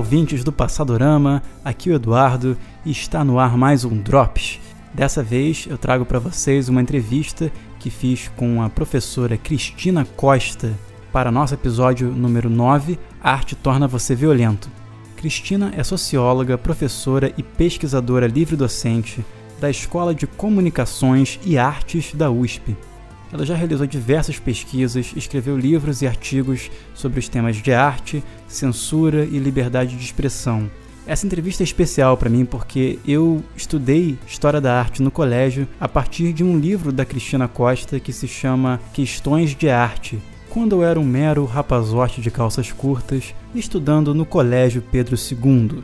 ouvintes do Passadorama, aqui o Eduardo e está no ar mais um Drops. Dessa vez eu trago para vocês uma entrevista que fiz com a professora Cristina Costa para nosso episódio número 9, Arte Torna Você Violento. Cristina é socióloga, professora e pesquisadora livre-docente da Escola de Comunicações e Artes da USP. Ela já realizou diversas pesquisas, escreveu livros e artigos sobre os temas de arte, censura e liberdade de expressão. Essa entrevista é especial para mim porque eu estudei História da Arte no colégio a partir de um livro da Cristina Costa que se chama Questões de Arte, quando eu era um mero rapazote de calças curtas, estudando no Colégio Pedro II.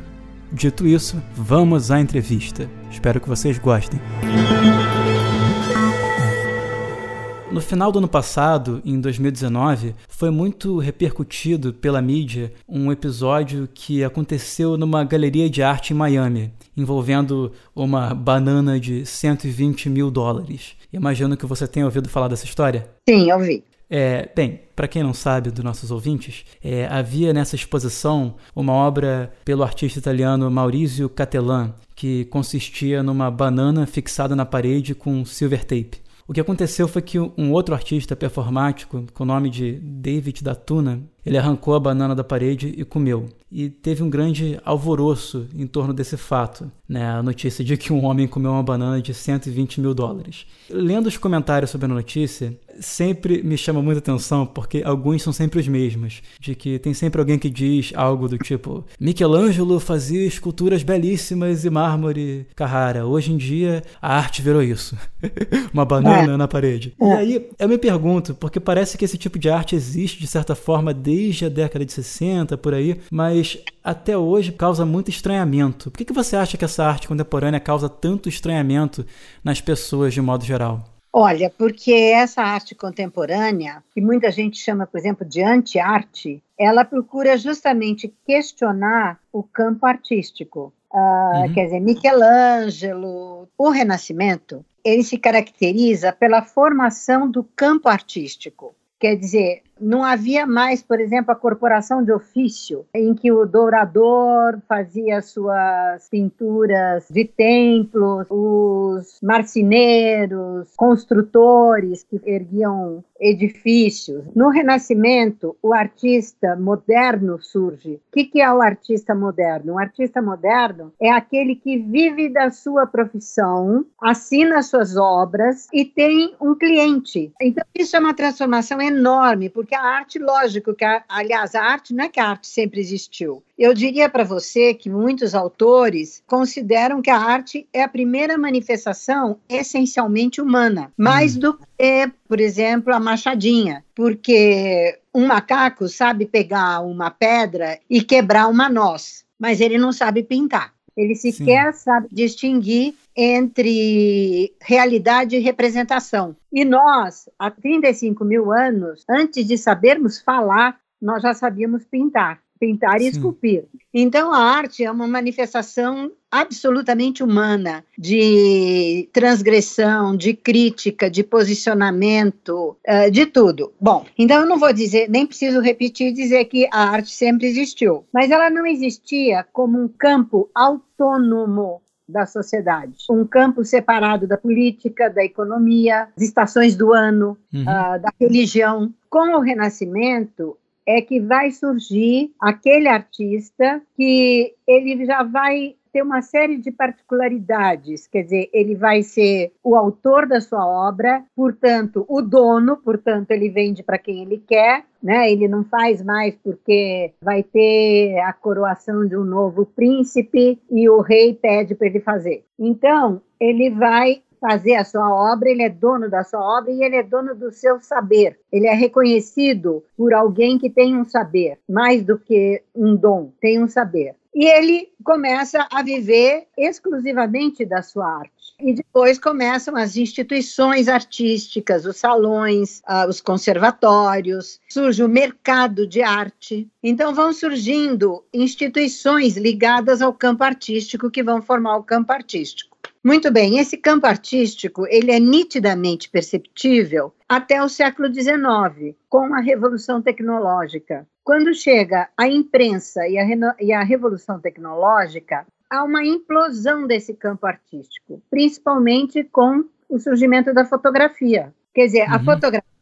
Dito isso, vamos à entrevista. Espero que vocês gostem. No final do ano passado, em 2019, foi muito repercutido pela mídia um episódio que aconteceu numa galeria de arte em Miami, envolvendo uma banana de 120 mil dólares. Imagino que você tenha ouvido falar dessa história. Sim, ouvi. É, bem, para quem não sabe dos nossos ouvintes, é, havia nessa exposição uma obra pelo artista italiano Maurizio Cattelan, que consistia numa banana fixada na parede com silver tape. O que aconteceu foi que um outro artista performático, com o nome de David Datuna, ele arrancou a banana da parede e comeu. E teve um grande alvoroço em torno desse fato, né? a notícia de que um homem comeu uma banana de 120 mil dólares. Lendo os comentários sobre a notícia, sempre me chama muita atenção porque alguns são sempre os mesmos. De que tem sempre alguém que diz algo do tipo: Michelangelo fazia esculturas belíssimas e mármore Carrara. Hoje em dia a arte virou isso. Uma banana é. na parede. É. E aí eu me pergunto, porque parece que esse tipo de arte existe de certa forma desde a década de 60 por aí, mas até hoje causa muito estranhamento. Por que, que você acha que essa arte contemporânea causa tanto estranhamento nas pessoas de modo geral? Olha, porque essa arte contemporânea, que muita gente chama, por exemplo, de anti-arte, ela procura justamente questionar o campo artístico. Uh, uhum. Quer dizer, Michelangelo, o Renascimento, ele se caracteriza pela formação do campo artístico. Quer dizer, não havia mais, por exemplo, a corporação de ofício, em que o dourador fazia suas pinturas de templos, os marceneiros, construtores que erguiam edifícios. No Renascimento, o artista moderno surge. O que é o artista moderno? O artista moderno é aquele que vive da sua profissão, assina suas obras e tem um cliente. Então, isso é uma transformação enorme, porque porque a arte, lógico, que a, aliás, a arte não é que a arte sempre existiu. Eu diria para você que muitos autores consideram que a arte é a primeira manifestação essencialmente humana, mais hum. do que, por exemplo, a machadinha, porque um macaco sabe pegar uma pedra e quebrar uma noz, mas ele não sabe pintar. Ele sequer Sim. sabe distinguir entre realidade e representação. E nós, há 35 mil anos, antes de sabermos falar, nós já sabíamos pintar pintar e esculpir. Então, a arte é uma manifestação absolutamente humana de transgressão, de crítica, de posicionamento, eh, de tudo. Bom, então eu não vou dizer, nem preciso repetir dizer que a arte sempre existiu, mas ela não existia como um campo autônomo da sociedade. Um campo separado da política, da economia, das estações do ano, uhum. uh, da religião. Com o Renascimento, é que vai surgir aquele artista que ele já vai ter uma série de particularidades, quer dizer, ele vai ser o autor da sua obra, portanto, o dono, portanto, ele vende para quem ele quer, né? Ele não faz mais porque vai ter a coroação de um novo príncipe e o rei pede para ele fazer. Então, ele vai fazer a sua obra, ele é dono da sua obra e ele é dono do seu saber. Ele é reconhecido por alguém que tem um saber, mais do que um dom, tem um saber. E ele começa a viver exclusivamente da sua arte. E depois começam as instituições artísticas, os salões, uh, os conservatórios, surge o mercado de arte. Então vão surgindo instituições ligadas ao campo artístico que vão formar o campo artístico. Muito bem, esse campo artístico ele é nitidamente perceptível até o século XIX, com a revolução tecnológica. Quando chega a imprensa e a, e a revolução tecnológica, há uma implosão desse campo artístico, principalmente com o surgimento da fotografia. Quer dizer, uhum. a fotografia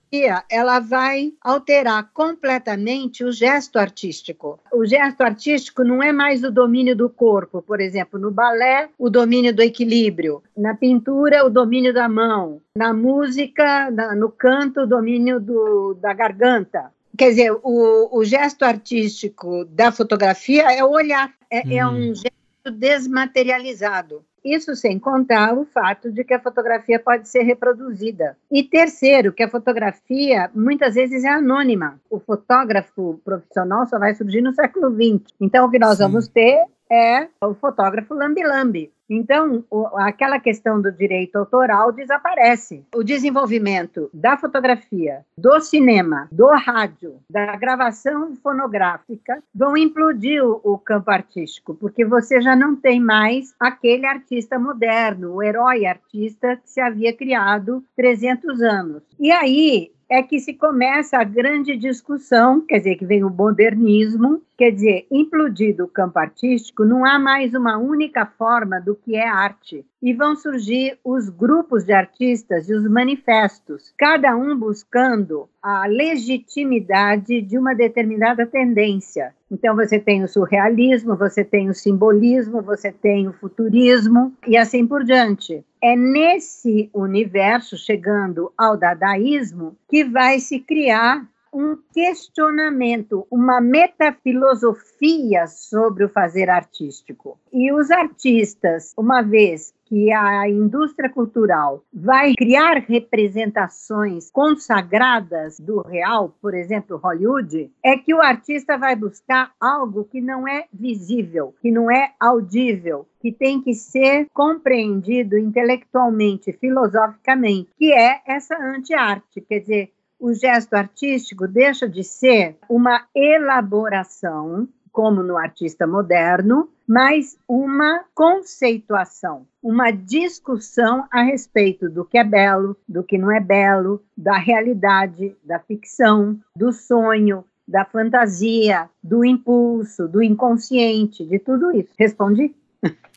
ela vai alterar completamente o gesto artístico. O gesto artístico não é mais o domínio do corpo, por exemplo, no balé, o domínio do equilíbrio, na pintura, o domínio da mão, na música, na, no canto, o domínio do, da garganta. Quer dizer, o, o, gesto artístico da fotografia é o olhar, é, hum. é um gesto desmaterializado. Isso sem contar o fato de que a fotografia pode ser reproduzida. E terceiro, que a fotografia muitas vezes é anônima. O fotógrafo profissional só vai surgir no século XX. Então, o que nós Sim. vamos ter é o fotógrafo lambi-lambi. Então, o, aquela questão do direito autoral desaparece. O desenvolvimento da fotografia, do cinema, do rádio, da gravação fonográfica vão implodir o, o campo artístico, porque você já não tem mais aquele artista moderno, o herói artista que se havia criado 300 anos. E aí, é que se começa a grande discussão, quer dizer, que vem o modernismo, quer dizer, implodido o campo artístico, não há mais uma única forma do que é arte. E vão surgir os grupos de artistas e os manifestos, cada um buscando a legitimidade de uma determinada tendência. Então, você tem o surrealismo, você tem o simbolismo, você tem o futurismo e assim por diante. É nesse universo, chegando ao dadaísmo, que vai se criar um questionamento, uma metafilosofia sobre o fazer artístico. E os artistas, uma vez que a indústria cultural vai criar representações consagradas do real, por exemplo, Hollywood, é que o artista vai buscar algo que não é visível, que não é audível, que tem que ser compreendido intelectualmente, filosoficamente, que é essa anti-arte, quer dizer, o gesto artístico deixa de ser uma elaboração, como no artista moderno, mas uma conceituação, uma discussão a respeito do que é belo, do que não é belo, da realidade, da ficção, do sonho, da fantasia, do impulso, do inconsciente, de tudo isso. Respondi?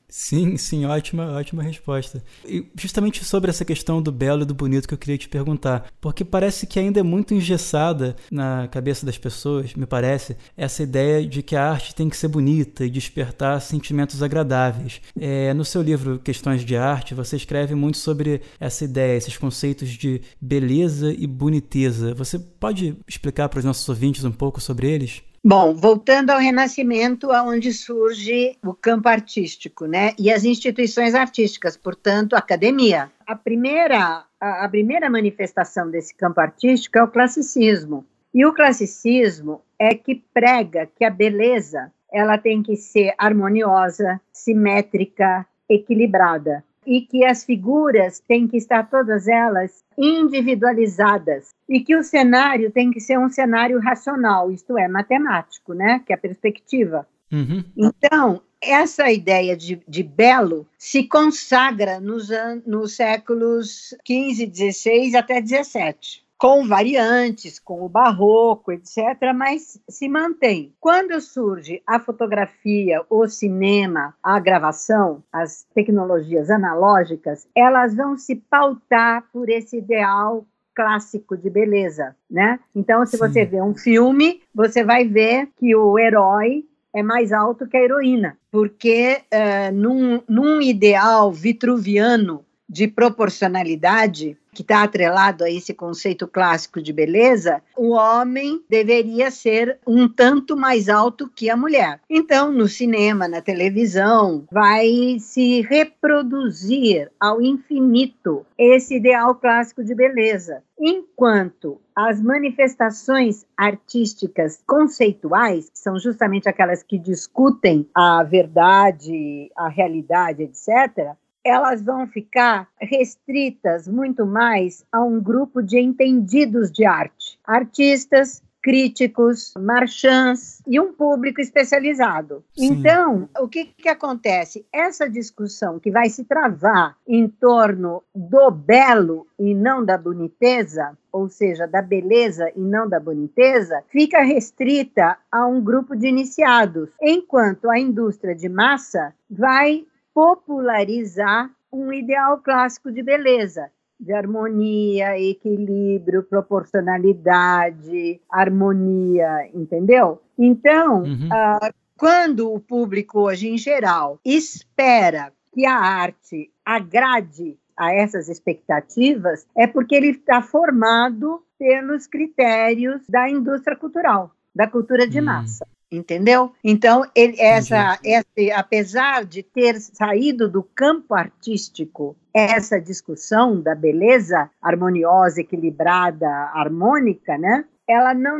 Sim, sim, ótima, ótima resposta. E justamente sobre essa questão do belo e do bonito que eu queria te perguntar, porque parece que ainda é muito engessada na cabeça das pessoas, me parece, essa ideia de que a arte tem que ser bonita e despertar sentimentos agradáveis. É, no seu livro Questões de Arte, você escreve muito sobre essa ideia, esses conceitos de beleza e boniteza. Você pode explicar para os nossos ouvintes um pouco sobre eles? Bom, voltando ao Renascimento, aonde surge o campo artístico, né? E as instituições artísticas, portanto, a academia. A primeira, a, a primeira manifestação desse campo artístico é o classicismo. E o classicismo é que prega que a beleza ela tem que ser harmoniosa, simétrica, equilibrada e que as figuras têm que estar todas elas individualizadas e que o cenário tem que ser um cenário racional, isto é, matemático, né? Que é a perspectiva. Uhum. Então, essa ideia de, de, belo se consagra nos, nos séculos XV, XVI até XVII com variantes, com o barroco, etc., mas se mantém. Quando surge a fotografia, o cinema, a gravação, as tecnologias analógicas, elas vão se pautar por esse ideal clássico de beleza, né? Então, se Sim. você vê um filme, você vai ver que o herói é mais alto que a heroína, porque uh, num, num ideal vitruviano de proporcionalidade, que está atrelado a esse conceito clássico de beleza, o homem deveria ser um tanto mais alto que a mulher. Então, no cinema, na televisão, vai se reproduzir ao infinito esse ideal clássico de beleza. Enquanto as manifestações artísticas conceituais, que são justamente aquelas que discutem a verdade, a realidade, etc., elas vão ficar restritas muito mais a um grupo de entendidos de arte, artistas, críticos, marchands e um público especializado. Sim. Então, o que, que acontece? Essa discussão que vai se travar em torno do belo e não da boniteza, ou seja, da beleza e não da boniteza, fica restrita a um grupo de iniciados, enquanto a indústria de massa vai popularizar um ideal clássico de beleza, de harmonia, equilíbrio, proporcionalidade, harmonia, entendeu? Então, uhum. uh, quando o público hoje, em geral, espera que a arte agrade a essas expectativas, é porque ele está formado pelos critérios da indústria cultural, da cultura de hum. massa. Entendeu? Então, ele, essa, essa, apesar de ter saído do campo artístico essa discussão da beleza harmoniosa, equilibrada, harmônica, né? Ela não,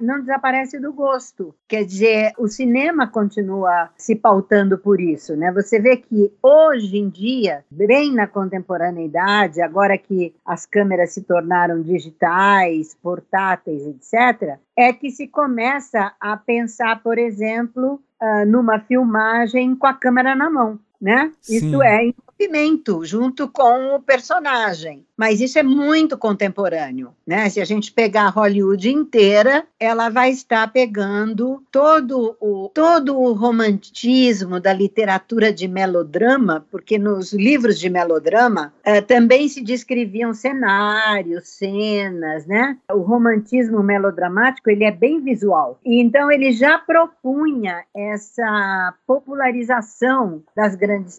não desaparece do gosto. Quer dizer, o cinema continua se pautando por isso, né? Você vê que hoje em dia, bem na contemporaneidade, agora que as câmeras se tornaram digitais, portáteis, etc., é que se começa a pensar, por exemplo, uh, numa filmagem com a câmera na mão né? Isso é junto com o personagem. Mas isso é muito contemporâneo, né? Se a gente pegar a Hollywood inteira, ela vai estar pegando todo o, todo o romantismo da literatura de melodrama, porque nos livros de melodrama eh, também se descreviam cenários, cenas, né? O romantismo melodramático, ele é bem visual. E então ele já propunha essa popularização das grandes grandes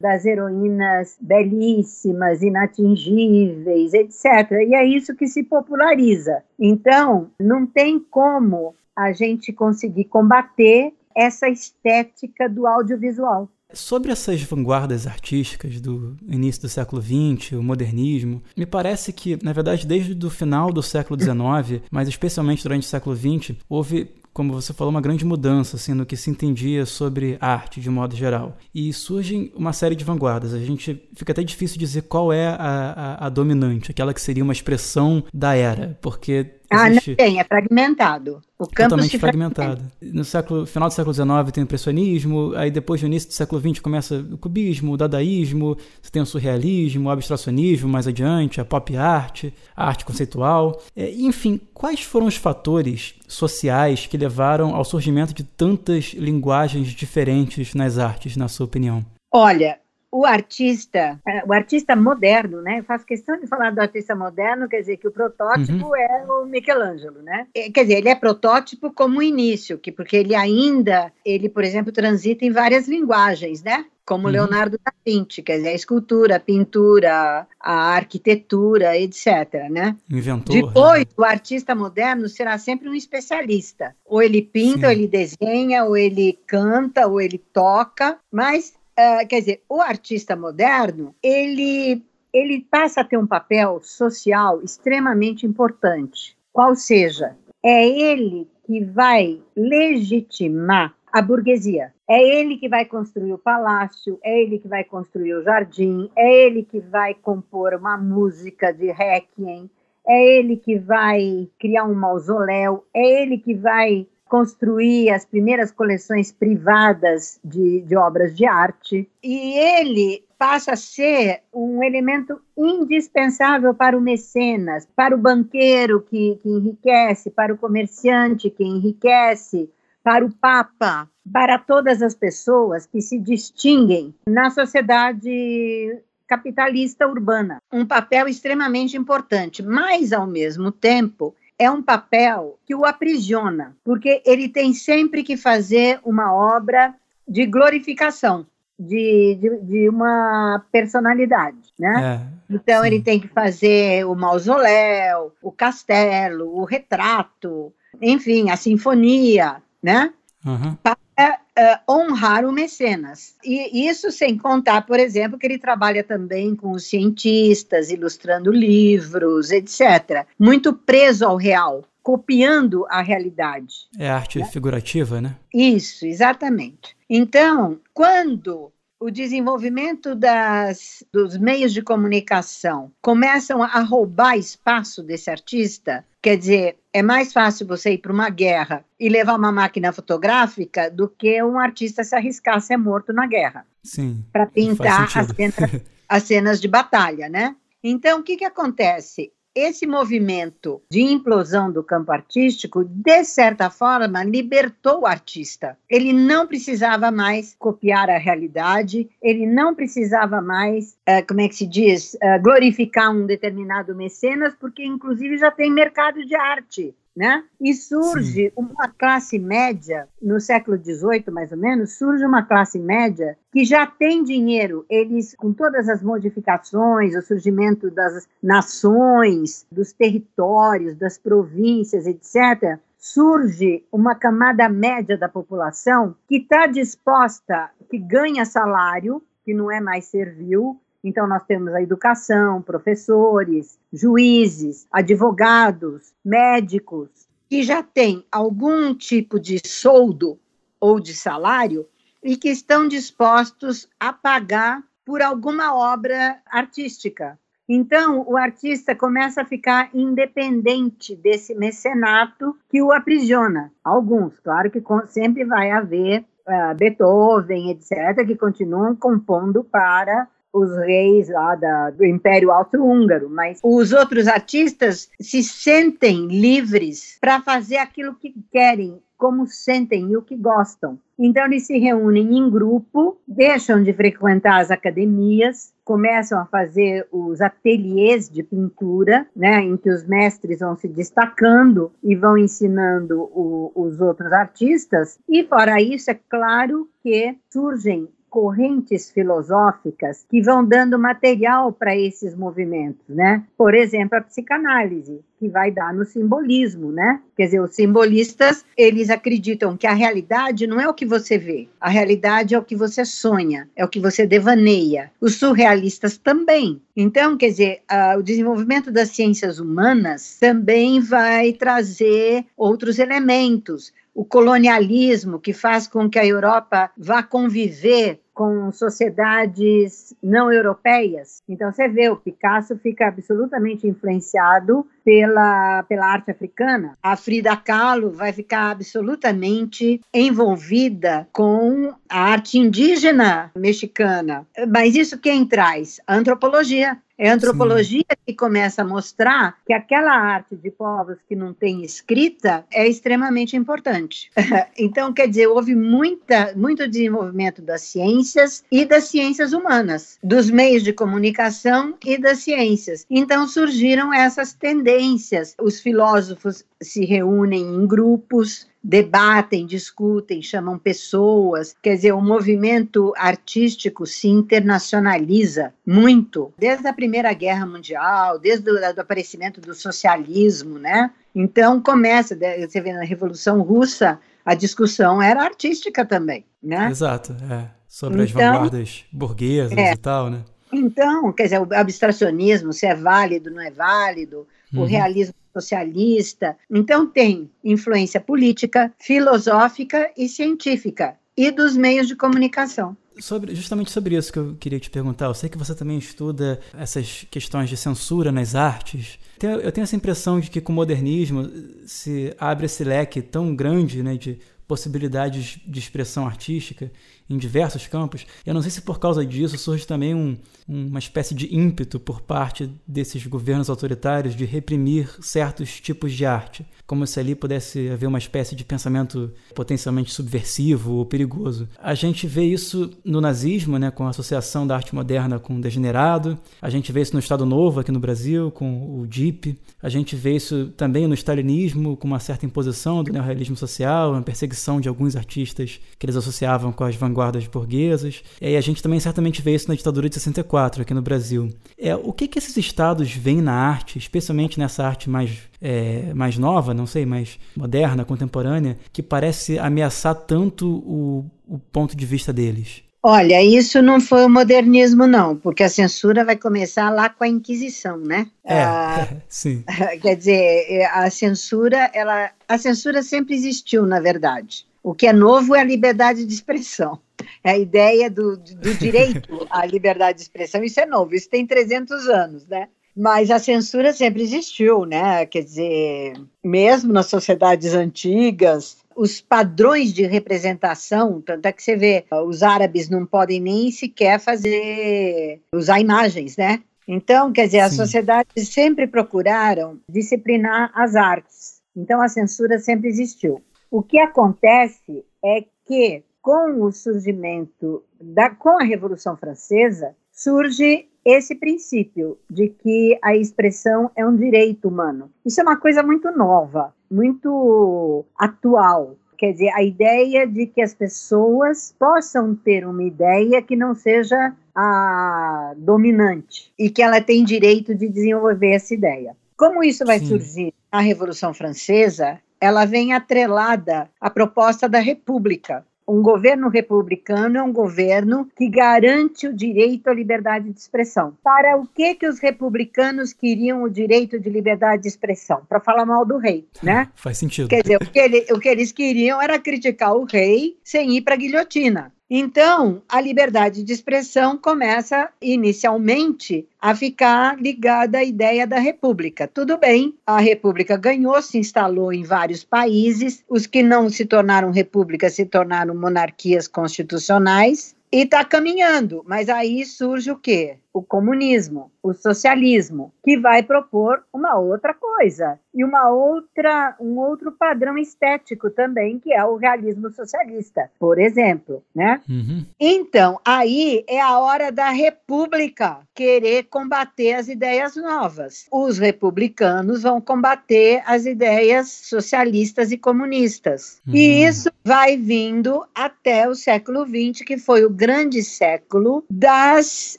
das heroínas belíssimas, inatingíveis, etc. E é isso que se populariza. Então, não tem como a gente conseguir combater essa estética do audiovisual. Sobre essas vanguardas artísticas do início do século XX, o modernismo, me parece que, na verdade, desde o final do século XIX, mas especialmente durante o século XX, houve como você falou, uma grande mudança assim, no que se entendia sobre arte de modo geral. E surgem uma série de vanguardas. A gente fica até difícil dizer qual é a, a, a dominante, aquela que seria uma expressão da era, porque ah, não tem, é fragmentado. O campo totalmente fragmentado. No século, final do século XIX tem o impressionismo, aí depois no início do século XX começa o cubismo, o dadaísmo, você tem o surrealismo, o abstracionismo mais adiante, a pop art, a arte conceitual. É, enfim, quais foram os fatores sociais que levaram ao surgimento de tantas linguagens diferentes nas artes, na sua opinião? Olha, o artista, é, o artista moderno, né? Eu faço questão de falar do artista moderno, quer dizer que o protótipo uhum. é o Michelangelo, né? É, quer dizer, ele é protótipo como início, que porque ele ainda, ele, por exemplo, transita em várias linguagens, né? Como uhum. Leonardo da Vinci, quer dizer, a escultura, a pintura, a arquitetura, etc, né? Inventor. Depois, né? o artista moderno será sempre um especialista. Ou ele pinta, Sim. ou ele desenha, ou ele canta, ou ele toca, mas uh, quer dizer, o artista moderno, ele, ele passa a ter um papel social extremamente importante. Qual seja, é ele que vai legitimar a burguesia. É ele que vai construir o palácio, é ele que vai construir o jardim, é ele que vai compor uma música de requiem, é ele que vai criar um mausoléu, é ele que vai construir as primeiras coleções privadas de, de obras de arte. E ele passa a ser um elemento indispensável para o mecenas, para o banqueiro que, que enriquece, para o comerciante que enriquece, para o Papa, para todas as pessoas que se distinguem na sociedade capitalista urbana. Um papel extremamente importante, mas, ao mesmo tempo, é um papel que o aprisiona, porque ele tem sempre que fazer uma obra de glorificação de, de, de uma personalidade, né? É, então sim. ele tem que fazer o mausoléu, o castelo, o retrato, enfim, a sinfonia, né? Uhum. Para uh, honrar o mecenas. E isso sem contar, por exemplo, que ele trabalha também com os cientistas, ilustrando livros, etc. Muito preso ao real, copiando a realidade. É arte né? figurativa, né? Isso, exatamente. Então, quando o desenvolvimento das, dos meios de comunicação começam a roubar espaço desse artista, quer dizer, é mais fácil você ir para uma guerra e levar uma máquina fotográfica do que um artista se arriscar a ser morto na guerra. Sim. Para pintar as cenas, as cenas de batalha, né? Então, o que, que acontece? Esse movimento de implosão do campo artístico, de certa forma, libertou o artista. Ele não precisava mais copiar a realidade, ele não precisava mais, uh, como é que se diz, uh, glorificar um determinado mecenas, porque inclusive já tem mercado de arte. Né? E surge Sim. uma classe média, no século XVIII, mais ou menos, surge uma classe média que já tem dinheiro. Eles, com todas as modificações, o surgimento das nações, dos territórios, das províncias, etc., surge uma camada média da população que está disposta, que ganha salário, que não é mais servil, então, nós temos a educação, professores, juízes, advogados, médicos, que já têm algum tipo de soldo ou de salário e que estão dispostos a pagar por alguma obra artística. Então, o artista começa a ficar independente desse mecenato que o aprisiona. Alguns, claro que sempre vai haver uh, Beethoven, etc., que continuam compondo para os reis lá da, do Império Austro-Húngaro, mas os outros artistas se sentem livres para fazer aquilo que querem, como sentem e o que gostam. Então eles se reúnem em grupo, deixam de frequentar as academias, começam a fazer os ateliês de pintura, né, em que os mestres vão se destacando e vão ensinando o, os outros artistas. E fora isso, é claro que surgem correntes filosóficas que vão dando material para esses movimentos, né? Por exemplo, a psicanálise, que vai dar no simbolismo, né? Quer dizer, os simbolistas, eles acreditam que a realidade não é o que você vê, a realidade é o que você sonha, é o que você devaneia. Os surrealistas também. Então, quer dizer, o desenvolvimento das ciências humanas também vai trazer outros elementos o colonialismo que faz com que a Europa vá conviver com sociedades não europeias. Então você vê, o Picasso fica absolutamente influenciado pela, pela arte africana. A Frida Kahlo vai ficar absolutamente envolvida com a arte indígena mexicana. Mas isso quem traz? A antropologia. É a antropologia Sim. que começa a mostrar que aquela arte de povos que não tem escrita é extremamente importante. então, quer dizer, houve muita, muito desenvolvimento das ciências e das ciências humanas, dos meios de comunicação e das ciências. Então, surgiram essas tendências. Os filósofos se reúnem em grupos, debatem, discutem, chamam pessoas. Quer dizer, o movimento artístico se internacionaliza muito, desde a Primeira Guerra Mundial, desde o do aparecimento do socialismo, né? Então começa, você vê na Revolução Russa, a discussão era artística também, né? Exato, é. Sobre então, as vanguardas burguesas é, e tal, né? Então, quer dizer, o abstracionismo, se é válido, não é válido, uhum. o realismo socialista. Então, tem influência política, filosófica e científica, e dos meios de comunicação. Sobre, justamente sobre isso que eu queria te perguntar. Eu sei que você também estuda essas questões de censura nas artes. Eu tenho essa impressão de que com o modernismo se abre esse leque tão grande né, de possibilidades de expressão artística em diversos campos. Eu não sei se por causa disso surge também um, uma espécie de ímpeto por parte desses governos autoritários de reprimir certos tipos de arte, como se ali pudesse haver uma espécie de pensamento potencialmente subversivo ou perigoso. A gente vê isso no nazismo, né, com a associação da arte moderna com o degenerado. A gente vê isso no Estado Novo aqui no Brasil, com o DIP. A gente vê isso também no stalinismo, com uma certa imposição do neorrealismo social, uma perseguição de alguns artistas que eles associavam com as vanguardas burguesas. E a gente também certamente vê isso na ditadura de 64 aqui no Brasil. É, o que, que esses estados veem na arte, especialmente nessa arte mais, é, mais nova, não sei, mais moderna, contemporânea, que parece ameaçar tanto o, o ponto de vista deles? Olha, isso não foi o modernismo, não, porque a censura vai começar lá com a Inquisição, né? É, ah, sim. Quer dizer, a censura, ela, a censura sempre existiu, na verdade. O que é novo é a liberdade de expressão. é a ideia do, do direito à liberdade de expressão. Isso é novo, isso tem 300 anos, né? Mas a censura sempre existiu, né? Quer dizer, mesmo nas sociedades antigas, os padrões de representação, tanto é que você vê, os árabes não podem nem sequer fazer, usar imagens, né? Então, quer dizer, as sociedades sempre procuraram disciplinar as artes. Então, a censura sempre existiu. O que acontece é que, com o surgimento da, com a Revolução Francesa, surge esse princípio de que a expressão é um direito humano. Isso é uma coisa muito nova, muito atual. Quer dizer, a ideia de que as pessoas possam ter uma ideia que não seja a dominante e que ela tem direito de desenvolver essa ideia. Como isso vai Sim. surgir na Revolução Francesa, ela vem atrelada à proposta da República, um governo republicano é um governo que garante o direito à liberdade de expressão. Para o que que os republicanos queriam o direito de liberdade de expressão? Para falar mal do rei, né? Faz sentido. Quer dizer, o que, ele, o que eles queriam era criticar o rei sem ir para a guilhotina. Então, a liberdade de expressão começa inicialmente a ficar ligada à ideia da república. Tudo bem, a república ganhou, se instalou em vários países, os que não se tornaram repúblicas se tornaram monarquias constitucionais, e está caminhando, mas aí surge o quê? O comunismo, o socialismo, que vai propor uma outra coisa e uma outra, um outro padrão estético também, que é o realismo socialista, por exemplo, né? Uhum. Então, aí é a hora da república querer combater as ideias novas. Os republicanos vão combater as ideias socialistas e comunistas. Uhum. E isso vai vindo até o século XX, que foi o grande século das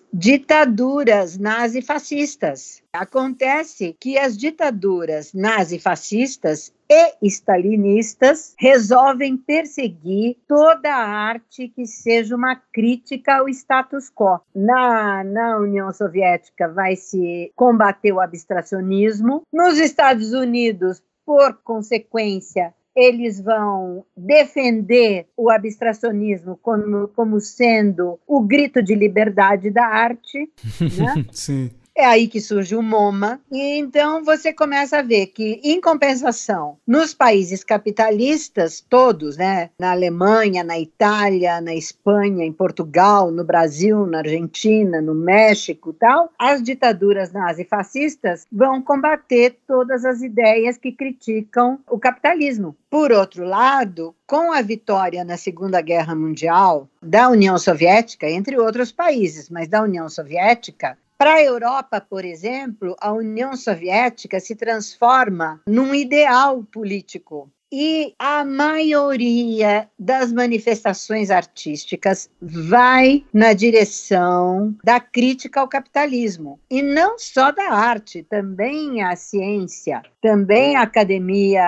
ditaduras nazifascistas. Acontece que as ditaduras nazifascistas e stalinistas resolvem perseguir toda a arte que seja uma crítica ao status quo. Na, na União Soviética vai se combater o abstracionismo, nos Estados Unidos, por consequência, eles vão defender o abstracionismo como, como sendo o grito de liberdade da arte. Né? Sim. É aí que surge o MoMA, e então você começa a ver que, em compensação, nos países capitalistas, todos, né, na Alemanha, na Itália, na Espanha, em Portugal, no Brasil, na Argentina, no México tal, as ditaduras nazifascistas vão combater todas as ideias que criticam o capitalismo. Por outro lado, com a vitória na Segunda Guerra Mundial da União Soviética, entre outros países, mas da União Soviética, para a Europa, por exemplo, a União Soviética se transforma num ideal político e a maioria das manifestações artísticas vai na direção da crítica ao capitalismo. E não só da arte, também a ciência, também a academia,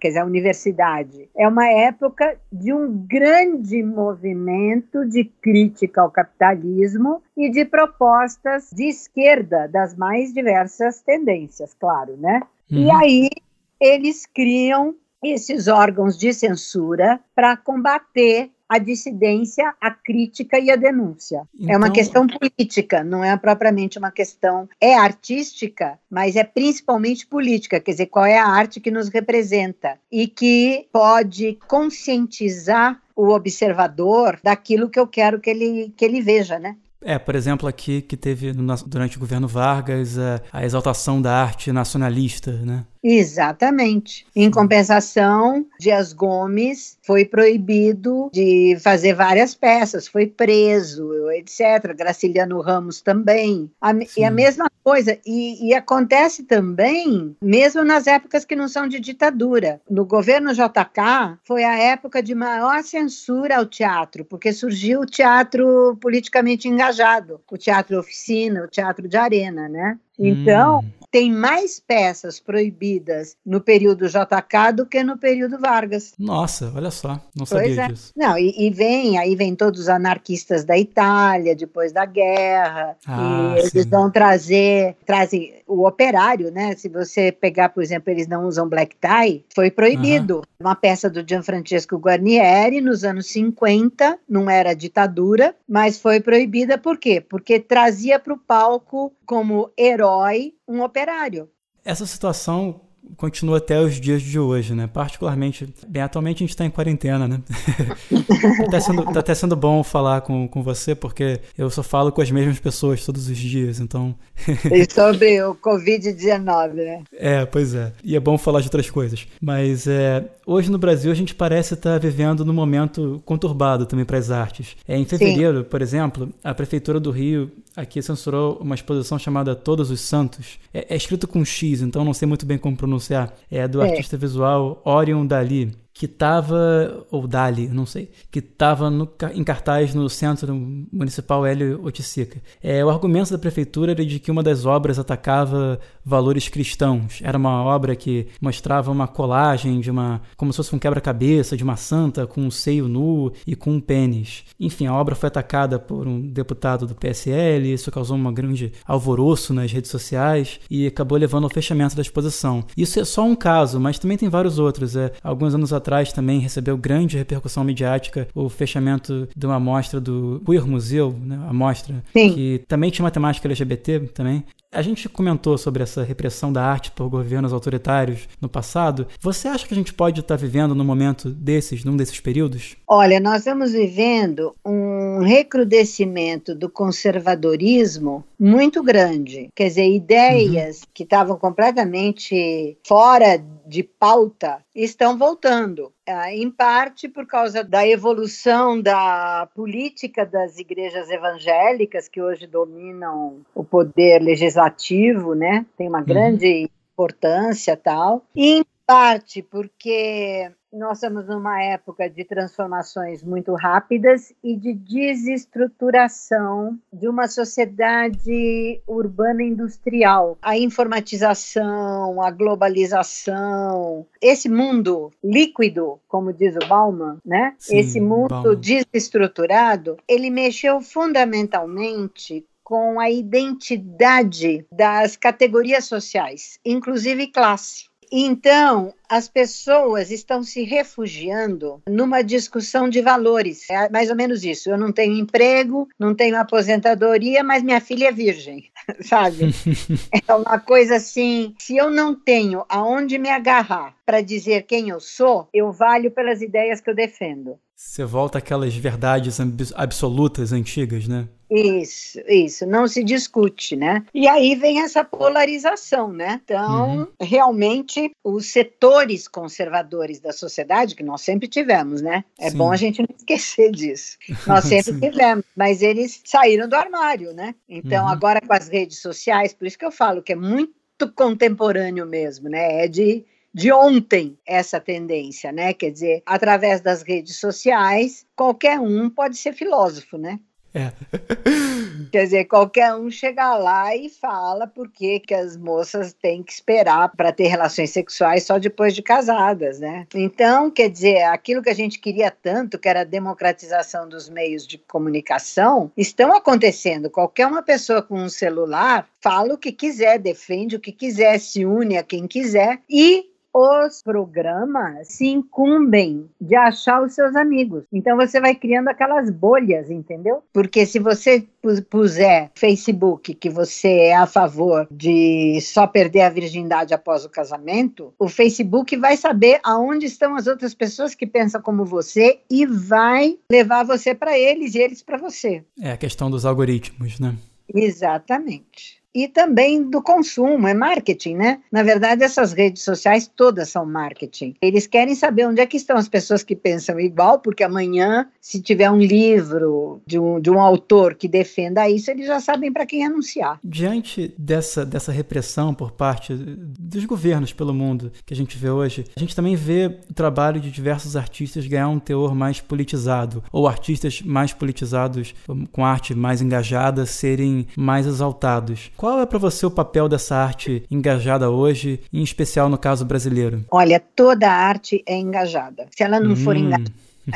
quer dizer, a universidade. É uma época de um grande movimento de crítica ao capitalismo e de propostas de esquerda das mais diversas tendências, claro, né? Uhum. E aí eles criam esses órgãos de censura para combater a dissidência, a crítica e a denúncia. Então... É uma então questão política, não é propriamente uma questão. É artística, mas é principalmente política, quer dizer, qual é a arte que nos representa e que pode conscientizar o observador daquilo que eu quero que ele, que ele veja, né? É, por exemplo, aqui que teve durante o governo Vargas a, a exaltação da arte nacionalista, né? Exatamente. Em compensação, Dias Gomes foi proibido de fazer várias peças, foi preso, etc. Graciliano Ramos também. A, e a mesma coisa. E, e, acontece também, mesmo nas épocas que não são de ditadura. No governo JK, foi a época de maior censura ao teatro, porque surgiu o teatro politicamente engajado, o teatro oficina, o teatro de arena, né? Então, hum. tem mais peças proibidas no período JK do que no período Vargas. Nossa, olha só, não sabia é. disso. Não, e, e, vem, aí vem todos os anarquistas da Itália depois da guerra, ah, e eles sim. vão trazer, trazem o operário, né? Se você pegar, por exemplo, eles não usam black tie, foi proibido. Uhum. Uma peça do Gianfrancesco Guarnieri nos anos 50, não era ditadura, mas foi proibida por quê? Porque trazia para o palco como herói um operário. Essa situação continua até os dias de hoje, né? Particularmente, bem, atualmente a gente está em quarentena, né? tá, sendo, tá até sendo bom falar com, com você, porque eu só falo com as mesmas pessoas todos os dias, então... e sobre o Covid-19, né? É, pois é. E é bom falar de outras coisas. Mas é, hoje no Brasil a gente parece estar vivendo num momento conturbado também para as artes. É, em fevereiro, Sim. por exemplo, a Prefeitura do Rio aqui censurou uma exposição chamada Todos os Santos. É, é escrito com X, então não sei muito bem como pronunciar. É do é. artista visual Orion Dali que estava, ou Dali, não sei, que estava em cartaz no Centro Municipal Hélio Oticica. É, o argumento da prefeitura era de que uma das obras atacava valores cristãos. Era uma obra que mostrava uma colagem de uma, como se fosse um quebra-cabeça de uma santa com um seio nu e com um pênis. Enfim, a obra foi atacada por um deputado do PSL, isso causou um grande alvoroço nas redes sociais e acabou levando ao fechamento da exposição. Isso é só um caso, mas também tem vários outros. É, alguns anos atrás atrás também recebeu grande repercussão midiática o fechamento de uma amostra do Queer Museu, né, a mostra, que também tinha uma temática LGBT também. A gente comentou sobre essa repressão da arte por governos autoritários no passado. Você acha que a gente pode estar vivendo num momento desses, num desses períodos? Olha, nós estamos vivendo um recrudescimento do conservadorismo muito grande. Quer dizer, ideias uhum. que estavam completamente fora de pauta estão voltando. É, em parte por causa da evolução da política das igrejas evangélicas, que hoje dominam o poder legislativo, né? Tem uma uhum. grande importância tal. E em parte porque nós estamos numa época de transformações muito rápidas e de desestruturação de uma sociedade urbana industrial. A informatização, a globalização, esse mundo líquido, como diz o Bauman, né? Sim, esse mundo Bauman. desestruturado, ele mexeu fundamentalmente com a identidade das categorias sociais, inclusive classe. Então, as pessoas estão se refugiando numa discussão de valores. É mais ou menos isso. Eu não tenho emprego, não tenho aposentadoria, mas minha filha é virgem, sabe? é uma coisa assim. Se eu não tenho aonde me agarrar para dizer quem eu sou, eu valho pelas ideias que eu defendo. Você volta àquelas verdades absolutas antigas, né? Isso, isso, não se discute, né? E aí vem essa polarização, né? Então, uhum. realmente, os setores conservadores da sociedade, que nós sempre tivemos, né? É Sim. bom a gente não esquecer disso. Nós sempre tivemos, mas eles saíram do armário, né? Então, uhum. agora com as redes sociais, por isso que eu falo que é muito contemporâneo mesmo, né? É de de ontem essa tendência, né? Quer dizer, através das redes sociais, qualquer um pode ser filósofo, né? É. Quer dizer, qualquer um chega lá e fala por que as moças têm que esperar para ter relações sexuais só depois de casadas, né? Então, quer dizer, aquilo que a gente queria tanto, que era a democratização dos meios de comunicação, estão acontecendo. Qualquer uma pessoa com um celular fala o que quiser, defende o que quiser, se une a quem quiser e os programas se incumbem de achar os seus amigos. Então você vai criando aquelas bolhas, entendeu? Porque se você puser Facebook que você é a favor de só perder a virgindade após o casamento, o Facebook vai saber aonde estão as outras pessoas que pensam como você e vai levar você para eles e eles para você. É a questão dos algoritmos, né? Exatamente e também do consumo, é marketing, né? Na verdade, essas redes sociais todas são marketing. Eles querem saber onde é que estão as pessoas que pensam igual, porque amanhã, se tiver um livro de um, de um autor que defenda isso, eles já sabem para quem anunciar. Diante dessa, dessa repressão por parte dos governos pelo mundo que a gente vê hoje, a gente também vê o trabalho de diversos artistas ganhar um teor mais politizado, ou artistas mais politizados, com arte mais engajada, serem mais exaltados. Qual é para você o papel dessa arte engajada hoje, em especial no caso brasileiro? Olha, toda arte é engajada. Se ela não hum. for engajada,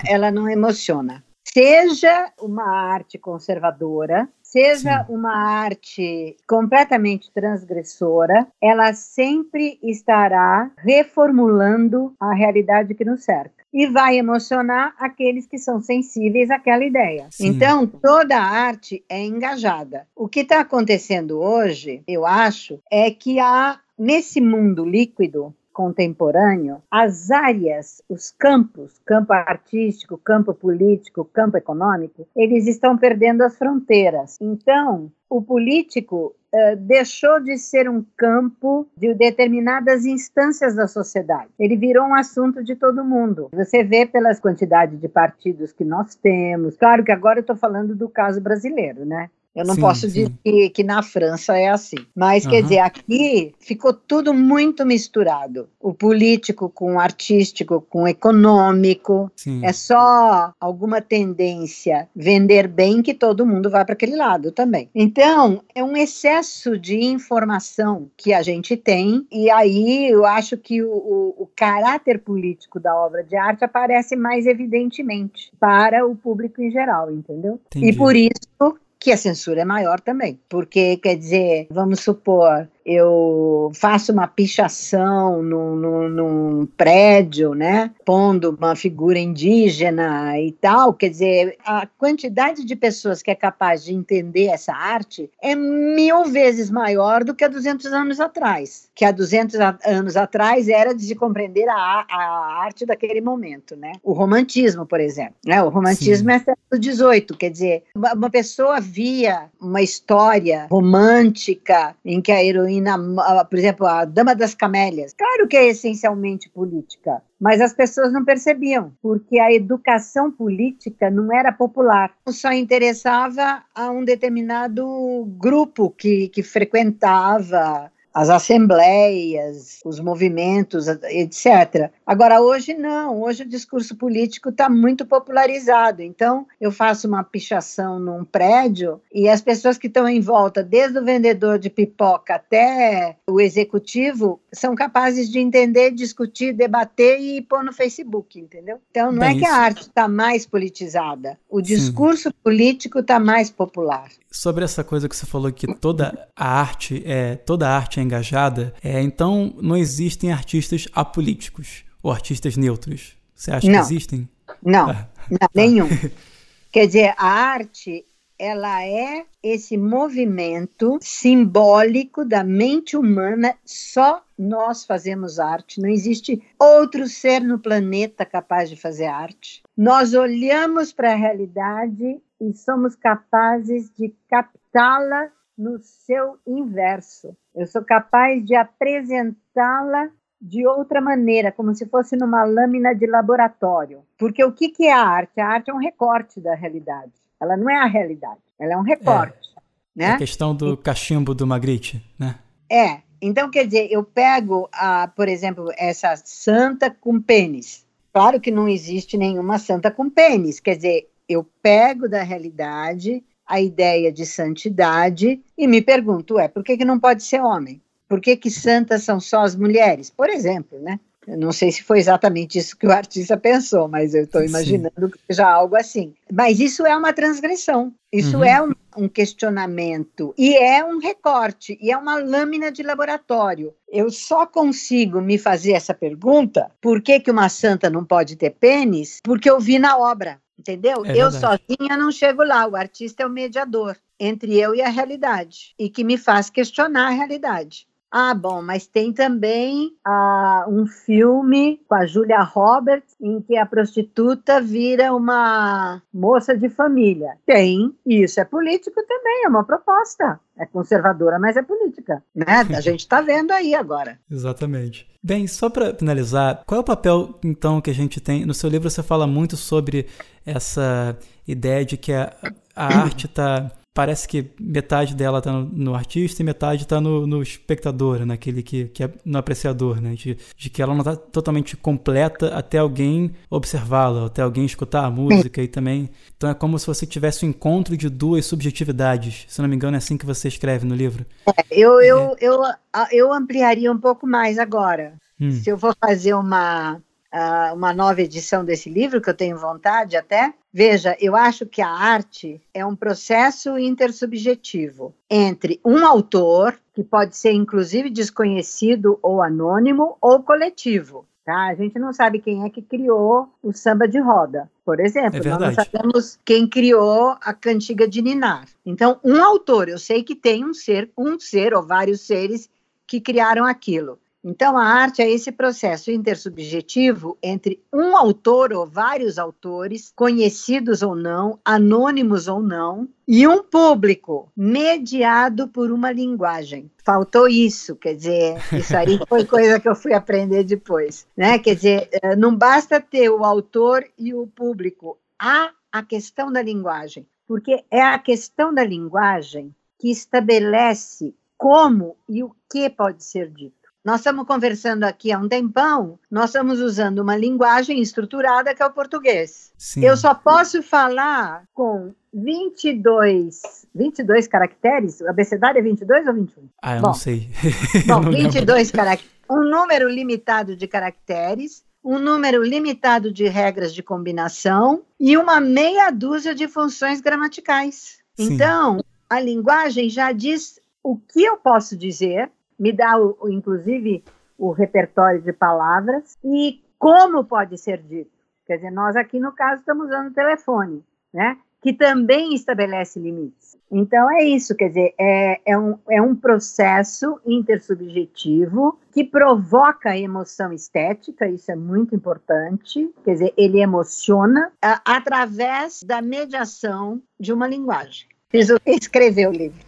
ela não emociona. Seja uma arte conservadora, seja Sim. uma arte completamente transgressora, ela sempre estará reformulando a realidade que nos cerca e vai emocionar aqueles que são sensíveis àquela ideia. Sim. Então, toda a arte é engajada. O que está acontecendo hoje, eu acho, é que há nesse mundo líquido contemporâneo, as áreas, os campos, campo artístico, campo político, campo econômico, eles estão perdendo as fronteiras. Então, o político uh, deixou de ser um campo de determinadas instâncias da sociedade. Ele virou um assunto de todo mundo. Você vê pelas quantidades de partidos que nós temos. Claro que agora eu estou falando do caso brasileiro, né? Eu não sim, posso sim. dizer que, na França é assim. Mas, uhum. quer dizer, aqui ficou tudo muito misturado. O político com o artístico, com o econômico. Sim. É só alguma tendência vender bem que todo mundo vai para aquele lado também. Então, é um excesso de informação que a gente tem. E aí eu acho que o, o, o caráter político da obra de arte aparece mais evidentemente para o público em geral, entendeu? Entendi. E por isso que a censura é maior também, porque, quer dizer, vamos supor, eu faço uma pichação num, num, num, prédio, né, pondo uma figura indígena e tal, quer dizer, a quantidade de pessoas que é capaz de entender essa arte é mil vezes maior do que há 200 anos atrás, que há 200 anos atrás era de se compreender a, a arte daquele momento, né, o romantismo, por exemplo, né, o romantismo Sim. é século XVIII, quer dizer, uma pessoa via uma história romântica em que a heroína heroína, por exemplo, a Dama das Camélias. Claro que é essencialmente política, mas as pessoas não percebiam, porque a educação política não era popular, só interessava a um determinado grupo que, que frequentava as assembleias, os movimentos, etc. Agora, hoje não, hoje o discurso político está muito popularizado. Então, eu faço uma pichação num prédio e as pessoas que estão em volta, desde o vendedor de pipoca até o executivo, são capazes de entender, discutir, debater e pôr no Facebook, entendeu? Então, não é Bem, é que a arte está mais politizada, o discurso Sim. político está mais popular. Sobre essa coisa que você falou que toda a arte é toda a arte é engajada, é, então não existem artistas apolíticos ou artistas neutros. Você acha não. que existem? Não, ah. não nenhum. Quer dizer, a arte ela é esse movimento simbólico da mente humana. Só nós fazemos arte, não existe outro ser no planeta capaz de fazer arte. Nós olhamos para a realidade e somos capazes de captá-la no seu inverso. Eu sou capaz de apresentá-la de outra maneira, como se fosse numa lâmina de laboratório. Porque o que, que é a arte? A arte é um recorte da realidade. Ela não é a realidade, ela é um recorte. É, né? a questão do cachimbo do Magritte, né? É. Então, quer dizer, eu pego, a, por exemplo, essa santa com pênis. Claro que não existe nenhuma santa com pênis. Quer dizer, eu pego da realidade a ideia de santidade e me pergunto, é, por que, que não pode ser homem? Por que, que santas são só as mulheres? Por exemplo, né? Eu não sei se foi exatamente isso que o artista pensou, mas eu estou imaginando que seja algo assim. Mas isso é uma transgressão, isso uhum. é um, um, questionamento, e é um recorte, e é uma lâmina de laboratório. Eu só consigo me fazer essa pergunta: por que, que uma santa não pode ter pênis? Porque eu vi na obra. Entendeu? É eu sozinha não chego lá. O artista é o mediador entre eu e a realidade e que me faz questionar a realidade. Ah, bom, mas tem também ah, um filme com a Julia Roberts em que a prostituta vira uma moça de família. Tem, e isso é político também, é uma proposta. É conservadora, mas é política. Né? A gente está vendo aí agora. Exatamente. Bem, só para finalizar, qual é o papel então que a gente tem? No seu livro você fala muito sobre essa ideia de que a, a arte está parece que metade dela está no, no, artista e metade está no, no, espectador, naquele que, que é no apreciador, né? De, de que ela não está totalmente completa até alguém observá-la, até alguém escutar a música e também. Então é como se você tivesse um encontro de duas subjetividades. Se não me engano, é assim que você escreve no livro. É, eu, eu, é. eu, eu ampliaria um pouco mais agora. Hum. Se eu for fazer uma uh, uma nova edição desse livro, que eu tenho vontade até. Veja, eu acho que a arte é um processo intersubjetivo entre um autor, que pode ser inclusive desconhecido ou anônimo, ou coletivo. Tá? A gente não sabe quem é que criou o samba de roda, por exemplo. É nós não sabemos quem criou a cantiga de Ninar. Então, um autor, eu sei que tem um ser, um ser ou vários seres que criaram aquilo. Então, a arte é esse processo intersubjetivo entre um autor ou vários autores, conhecidos ou não, anônimos ou não, e um público mediado por uma linguagem. Faltou isso, quer dizer, isso aí foi coisa que eu fui aprender depois, né? Quer dizer, eh, não basta ter o autor e o público, há a questão da linguagem, porque é a questão da linguagem que estabelece como e o que pode ser dito. Nós estamos conversando aqui há um tempão, nós estamos usando uma linguagem estruturada que é o português. Sim. Eu só posso falar com 22, 22 caracteres? O abecedário é 22 ou 21? Ah, eu bom, não sei. Bom, não 22 caracteres. Um número limitado de caracteres, um número limitado de regras de combinação e uma meia dúzia de funções gramaticais. Sim. Então, a linguagem já diz o que eu posso dizer me dá, o, inclusive, o repertório de palavras e como pode ser dito. Quer dizer, nós aqui, no caso, estamos usando o telefone, né? que também estabelece limites. Então, é isso, quer dizer, é, é, um, é um processo intersubjetivo que provoca emoção estética, isso é muito importante, quer dizer, ele emociona a, através da mediação de uma linguagem. Que escreveu o livro.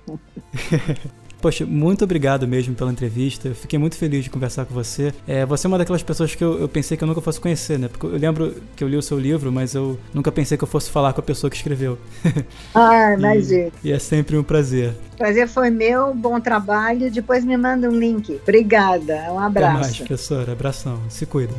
Poxa, muito obrigado mesmo pela entrevista. Eu fiquei muito feliz de conversar com você. É, você é uma daquelas pessoas que eu, eu, pensei que eu nunca fosse conhecer, né? Porque eu lembro que eu li o seu livro, mas eu nunca pensei que eu fosse falar com a pessoa que escreveu. Ah, imagina. e, e é sempre um prazer. Prazer foi meu, bom trabalho. Depois me manda um link. Obrigada, um abraço. Até mais, professor. Abração. Se cuida.